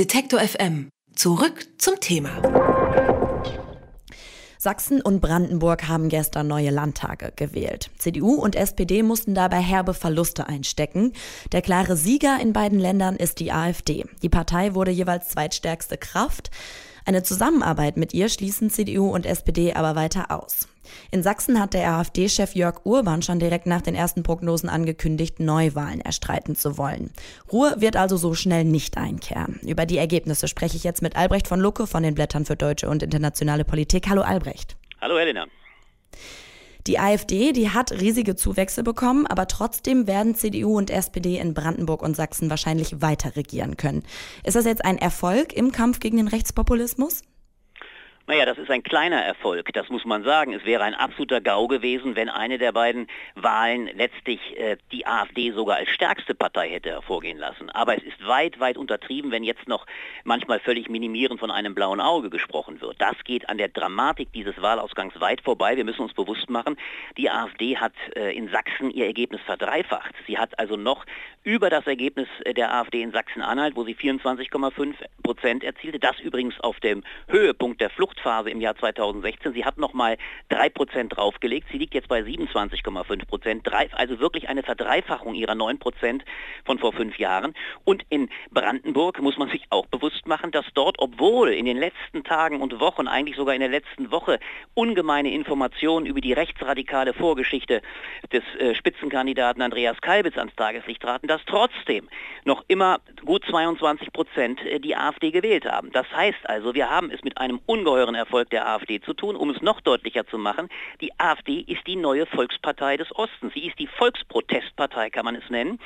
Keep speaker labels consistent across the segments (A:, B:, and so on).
A: Detektor FM. Zurück zum Thema.
B: Sachsen und Brandenburg haben gestern neue Landtage gewählt. CDU und SPD mussten dabei herbe Verluste einstecken. Der klare Sieger in beiden Ländern ist die AfD. Die Partei wurde jeweils zweitstärkste Kraft. Eine Zusammenarbeit mit ihr schließen CDU und SPD aber weiter aus. In Sachsen hat der AfD-Chef Jörg Urban schon direkt nach den ersten Prognosen angekündigt, Neuwahlen erstreiten zu wollen. Ruhe wird also so schnell nicht einkehren. Über die Ergebnisse spreche ich jetzt mit Albrecht von Lucke von den Blättern für deutsche und internationale Politik. Hallo Albrecht.
C: Hallo Helena.
B: Die AfD, die hat riesige Zuwächse bekommen, aber trotzdem werden CDU und SPD in Brandenburg und Sachsen wahrscheinlich weiter regieren können. Ist das jetzt ein Erfolg im Kampf gegen den Rechtspopulismus?
C: Naja, das ist ein kleiner Erfolg, das muss man sagen. Es wäre ein absoluter GAU gewesen, wenn eine der beiden Wahlen letztlich äh, die AfD sogar als stärkste Partei hätte hervorgehen lassen. Aber es ist weit, weit untertrieben, wenn jetzt noch manchmal völlig minimierend von einem blauen Auge gesprochen wird. Das geht an der Dramatik dieses Wahlausgangs weit vorbei. Wir müssen uns bewusst machen, die AfD hat äh, in Sachsen ihr Ergebnis verdreifacht. Sie hat also noch über das Ergebnis äh, der AfD in Sachsen-Anhalt, wo sie 24,5 Prozent erzielte, das übrigens auf dem Höhepunkt der Flucht Hochphase im Jahr 2016. Sie hat nochmal 3% draufgelegt. Sie liegt jetzt bei 27,5%. Also wirklich eine Verdreifachung ihrer 9% von vor fünf Jahren. Und in Brandenburg muss man sich auch bewusst machen, dass dort, obwohl in den letzten Tagen und Wochen, eigentlich sogar in der letzten Woche, ungemeine Informationen über die rechtsradikale Vorgeschichte des äh, Spitzenkandidaten Andreas Kalbitz ans Tageslicht traten, dass trotzdem noch immer gut 22 Prozent äh, die AfD gewählt haben. Das heißt also, wir haben es mit einem ungeheuren weiteren Erfolg der AfD zu tun. Um es noch deutlicher zu machen, die AfD ist die neue Volkspartei des Ostens. Sie ist die Volksprotestpartei, kann man es nennen.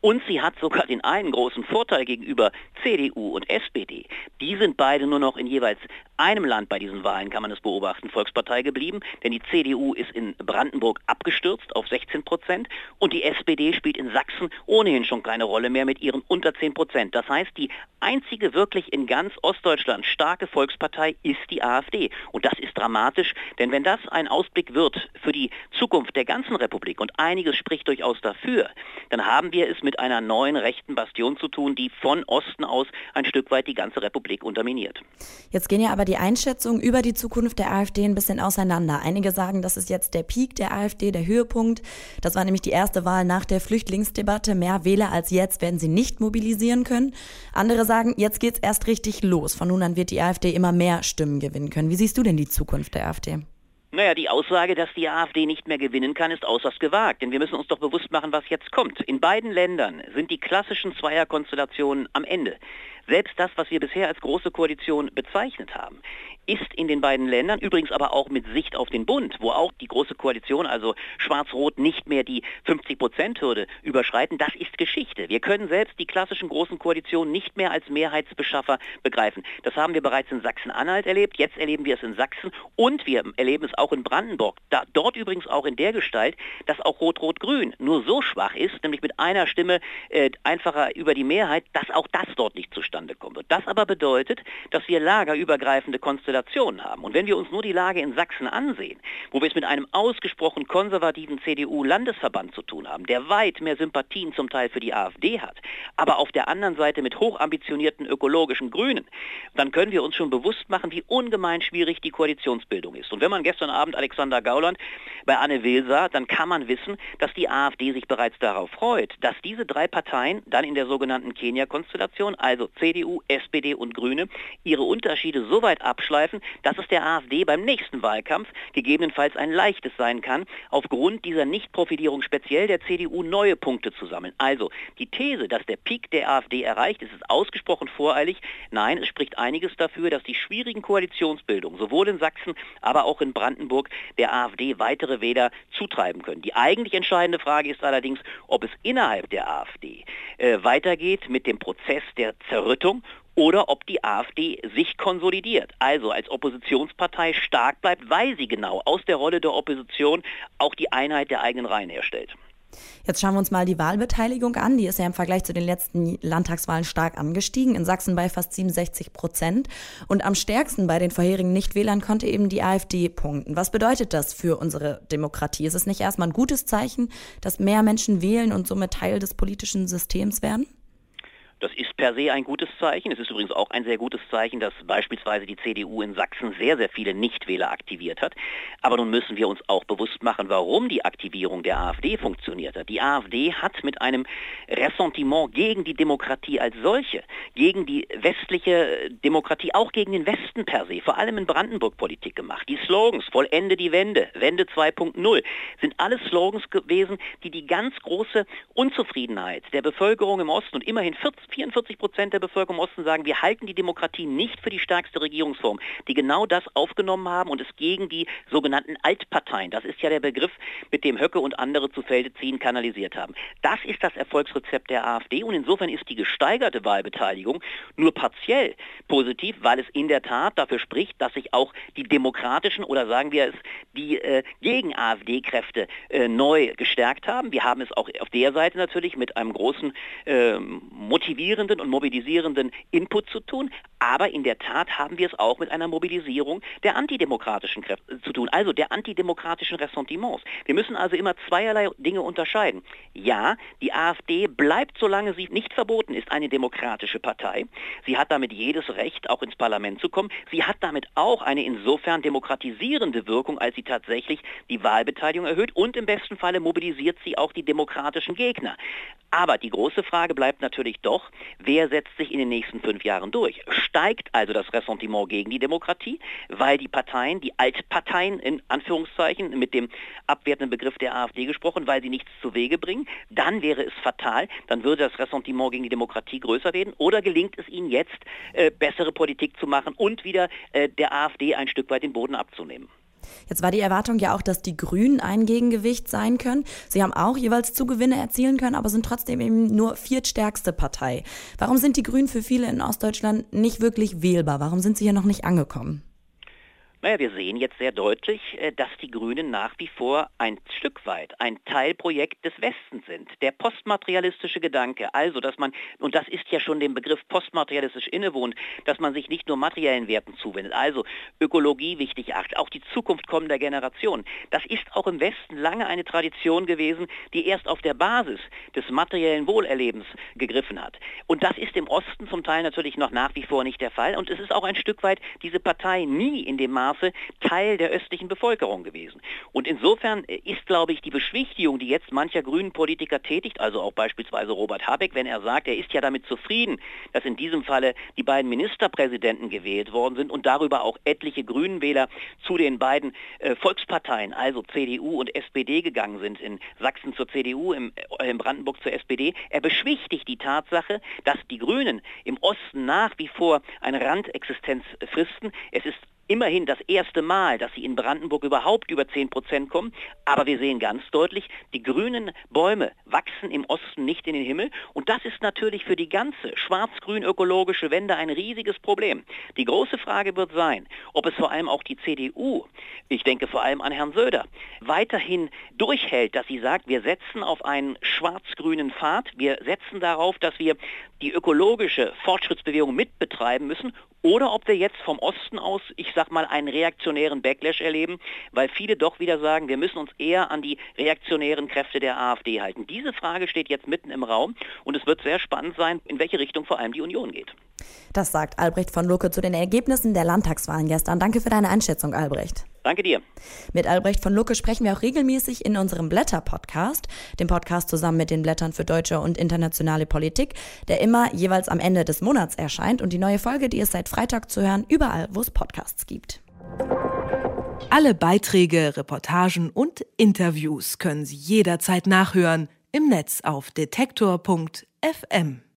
C: Und sie hat sogar den einen großen Vorteil gegenüber CDU und SPD. Die sind beide nur noch in jeweils einem Land bei diesen Wahlen, kann man es beobachten, Volkspartei geblieben. Denn die CDU ist in Brandenburg abgestürzt auf 16 Prozent und die SPD spielt in Sachsen ohnehin schon keine Rolle mehr mit ihren unter 10 Prozent. Das heißt, die einzige wirklich in ganz Ostdeutschland starke Volkspartei ist die AfD. Und das ist dramatisch, denn wenn das ein Ausblick wird für die Zukunft der ganzen Republik und einiges spricht durchaus dafür, dann haben wir es mit einer neuen rechten Bastion zu tun, die von Osten aus ein Stück weit die ganze Republik unterminiert.
B: Jetzt gehen ja aber die Einschätzungen über die Zukunft der AfD ein bisschen auseinander. Einige sagen, das ist jetzt der Peak der AfD, der Höhepunkt. Das war nämlich die erste Wahl nach der Flüchtlingsdebatte. Mehr Wähler als jetzt werden sie nicht mobilisieren können. Andere sagen, jetzt geht's erst richtig los. Von nun an wird die AfD immer mehr Stimmen gewinnen gewinnen können. Wie siehst du denn die Zukunft der AfD?
C: Naja, die Aussage, dass die AfD nicht mehr gewinnen kann, ist äußerst gewagt. Denn wir müssen uns doch bewusst machen, was jetzt kommt. In beiden Ländern sind die klassischen Zweierkonstellationen am Ende. Selbst das, was wir bisher als große Koalition bezeichnet haben, ist in den beiden Ländern, übrigens aber auch mit Sicht auf den Bund, wo auch die große Koalition, also Schwarz-Rot, nicht mehr die 50-Prozent-Hürde überschreiten, das ist Geschichte. Wir können selbst die klassischen großen Koalitionen nicht mehr als Mehrheitsbeschaffer begreifen. Das haben wir bereits in Sachsen-Anhalt erlebt, jetzt erleben wir es in Sachsen und wir erleben es auch in Brandenburg. Da, dort übrigens auch in der Gestalt, dass auch Rot-Rot-Grün nur so schwach ist, nämlich mit einer Stimme äh, einfacher über die Mehrheit, dass auch das dort nicht zustande kommt. Und das aber bedeutet, dass wir lagerübergreifende Konstellationen haben. Und wenn wir uns nur die Lage in Sachsen ansehen, wo wir es mit einem ausgesprochen konservativen CDU-Landesverband zu tun haben, der weit mehr Sympathien zum Teil für die AfD hat, aber auf der anderen Seite mit hochambitionierten ökologischen Grünen, dann können wir uns schon bewusst machen, wie ungemein schwierig die Koalitionsbildung ist. Und wenn man gestern Abend Alexander Gauland bei Anne Will sah, dann kann man wissen, dass die AfD sich bereits darauf freut, dass diese drei Parteien dann in der sogenannten Kenia-Konstellation, also CDU, SPD und Grüne, ihre Unterschiede so weit abschleifen, dass es der AfD beim nächsten Wahlkampf gegebenenfalls ein leichtes sein kann, aufgrund dieser Nichtprofilierung speziell der CDU neue Punkte zu sammeln. Also die These, dass der Peak der AfD erreicht ist, ist ausgesprochen voreilig. Nein, es spricht einiges dafür, dass die schwierigen Koalitionsbildungen sowohl in Sachsen, aber auch in Brandenburg der AfD weitere Wähler zutreiben können. Die eigentlich entscheidende Frage ist allerdings, ob es innerhalb der AfD äh, weitergeht mit dem Prozess der Zerrüttung oder ob die AfD sich konsolidiert, also als Oppositionspartei stark bleibt, weil sie genau aus der Rolle der Opposition auch die Einheit der eigenen Reihen herstellt.
B: Jetzt schauen wir uns mal die Wahlbeteiligung an. Die ist ja im Vergleich zu den letzten Landtagswahlen stark angestiegen. In Sachsen bei fast 67 Prozent. Und am stärksten bei den vorherigen Nichtwählern konnte eben die AfD punkten. Was bedeutet das für unsere Demokratie? Ist es nicht erstmal ein gutes Zeichen, dass mehr Menschen wählen und somit Teil des politischen Systems werden?
C: Das ist per se ein gutes Zeichen. Es ist übrigens auch ein sehr gutes Zeichen, dass beispielsweise die CDU in Sachsen sehr, sehr viele Nichtwähler aktiviert hat. Aber nun müssen wir uns auch bewusst machen, warum die Aktivierung der AfD funktioniert hat. Die AfD hat mit einem Ressentiment gegen die Demokratie als solche, gegen die westliche Demokratie, auch gegen den Westen per se, vor allem in Brandenburg Politik gemacht. Die Slogans, vollende die Wende, Wende 2.0, sind alles Slogans gewesen, die die ganz große Unzufriedenheit der Bevölkerung im Osten und immerhin 44 Prozent der Bevölkerung im Osten sagen, wir halten die Demokratie nicht für die stärkste Regierungsform, die genau das aufgenommen haben und es gegen die sogenannten Altparteien, das ist ja der Begriff, mit dem Höcke und andere zu Felde ziehen, kanalisiert haben. Das ist das Erfolgsrezept der AfD und insofern ist die gesteigerte Wahlbeteiligung nur partiell positiv, weil es in der Tat dafür spricht, dass sich auch die demokratischen oder sagen wir es, die äh, gegen AfD-Kräfte äh, neu gestärkt haben. Wir haben es auch auf der Seite natürlich mit einem großen äh, motivierenden und mobilisierenden Input zu tun, aber in der Tat haben wir es auch mit einer Mobilisierung der antidemokratischen Kräfte zu tun, also der antidemokratischen Ressentiments. Wir müssen also immer zweierlei Dinge unterscheiden. Ja, die AfD bleibt, solange sie nicht verboten ist, eine demokratische Partei. Sie hat damit jedes Recht, auch ins Parlament zu kommen. Sie hat damit auch eine insofern demokratisierende Wirkung, als sie tatsächlich die Wahlbeteiligung erhöht und im besten Falle mobilisiert sie auch die demokratischen Gegner. Aber die große Frage bleibt natürlich doch, wer setzt sich in den nächsten fünf Jahren durch? Steigt also das Ressentiment gegen die Demokratie, weil die Parteien, die Altparteien in Anführungszeichen, mit dem abwertenden Begriff der AfD gesprochen, weil sie nichts zu Wege bringen, dann wäre es fatal, dann würde das Ressentiment gegen die Demokratie größer werden. Oder gelingt es ihnen jetzt, äh, bessere Politik zu machen und wieder äh, der AfD ein Stück weit den Boden abzunehmen?
B: Jetzt war die Erwartung ja auch, dass die Grünen ein Gegengewicht sein können. Sie haben auch jeweils Zugewinne erzielen können, aber sind trotzdem eben nur viertstärkste Partei. Warum sind die Grünen für viele in Ostdeutschland nicht wirklich wählbar? Warum sind sie hier noch nicht angekommen?
C: Naja, wir sehen jetzt sehr deutlich, äh, dass die Grünen nach wie vor ein Stück weit ein Teilprojekt des Westens sind. Der postmaterialistische Gedanke, also dass man, und das ist ja schon dem Begriff postmaterialistisch innewohnt, dass man sich nicht nur materiellen Werten zuwendet, also Ökologie wichtig achtet, auch die Zukunft kommender Generationen. Das ist auch im Westen lange eine Tradition gewesen, die erst auf der Basis des materiellen Wohlerlebens gegriffen hat. Und das ist im Osten zum Teil natürlich noch nach wie vor nicht der Fall. Und es ist auch ein Stück weit diese Partei nie in dem Maß Maße Teil der östlichen Bevölkerung gewesen. Und insofern ist, glaube ich, die Beschwichtigung, die jetzt mancher grünen Politiker tätigt, also auch beispielsweise Robert Habeck, wenn er sagt, er ist ja damit zufrieden, dass in diesem Falle die beiden Ministerpräsidenten gewählt worden sind und darüber auch etliche Grünenwähler zu den beiden äh, Volksparteien, also CDU und SPD gegangen sind, in Sachsen zur CDU, äh, in Brandenburg zur SPD. Er beschwichtigt die Tatsache, dass die Grünen im Osten nach wie vor eine Randexistenz fristen. Es ist immerhin das erste Mal, dass sie in Brandenburg überhaupt über 10 Prozent kommen. Aber wir sehen ganz deutlich, die grünen Bäume wachsen im Osten nicht in den Himmel. Und das ist natürlich für die ganze schwarz-grün ökologische Wende ein riesiges Problem. Die große Frage wird sein, ob es vor allem auch die CDU, ich denke vor allem an Herrn Söder, weiterhin durchhält, dass sie sagt, wir setzen auf einen schwarz-grünen Pfad, wir setzen darauf, dass wir die ökologische Fortschrittsbewegung mitbetreiben müssen oder ob wir jetzt vom Osten aus, ich sag mal, einen reaktionären Backlash erleben, weil viele doch wieder sagen, wir müssen uns eher an die reaktionären Kräfte der AfD halten. Diese Frage steht jetzt mitten im Raum und es wird sehr spannend sein, in welche Richtung vor allem die Union geht.
B: Das sagt Albrecht von Lucke zu den Ergebnissen der Landtagswahlen gestern. Danke für deine Einschätzung, Albrecht.
C: Danke dir.
B: Mit Albrecht von Lucke sprechen wir auch regelmäßig in unserem Blätter-Podcast, dem Podcast zusammen mit den Blättern für deutsche und internationale Politik, der immer jeweils am Ende des Monats erscheint. Und die neue Folge, die ist seit Freitag zu hören, überall, wo es Podcasts gibt.
A: Alle Beiträge, Reportagen und Interviews können Sie jederzeit nachhören im Netz auf detektor.fm.